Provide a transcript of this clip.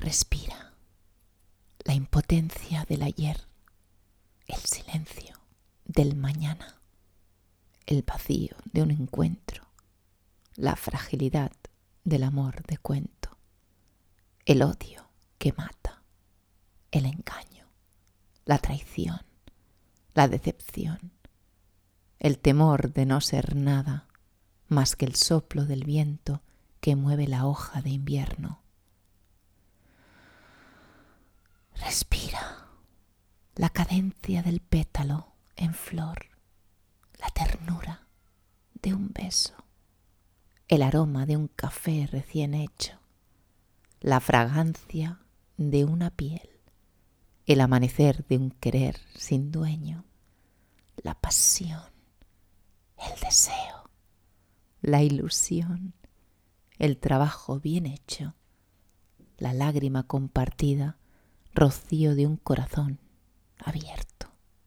Respira la impotencia del ayer, el silencio del mañana, el vacío de un encuentro, la fragilidad del amor de cuento, el odio que mata, el engaño, la traición, la decepción, el temor de no ser nada más que el soplo del viento que mueve la hoja de invierno. Respira la cadencia del pétalo en flor, la ternura de un beso, el aroma de un café recién hecho, la fragancia de una piel, el amanecer de un querer sin dueño, la pasión, el deseo, la ilusión, el trabajo bien hecho, la lágrima compartida, rocío de un corazón abierto.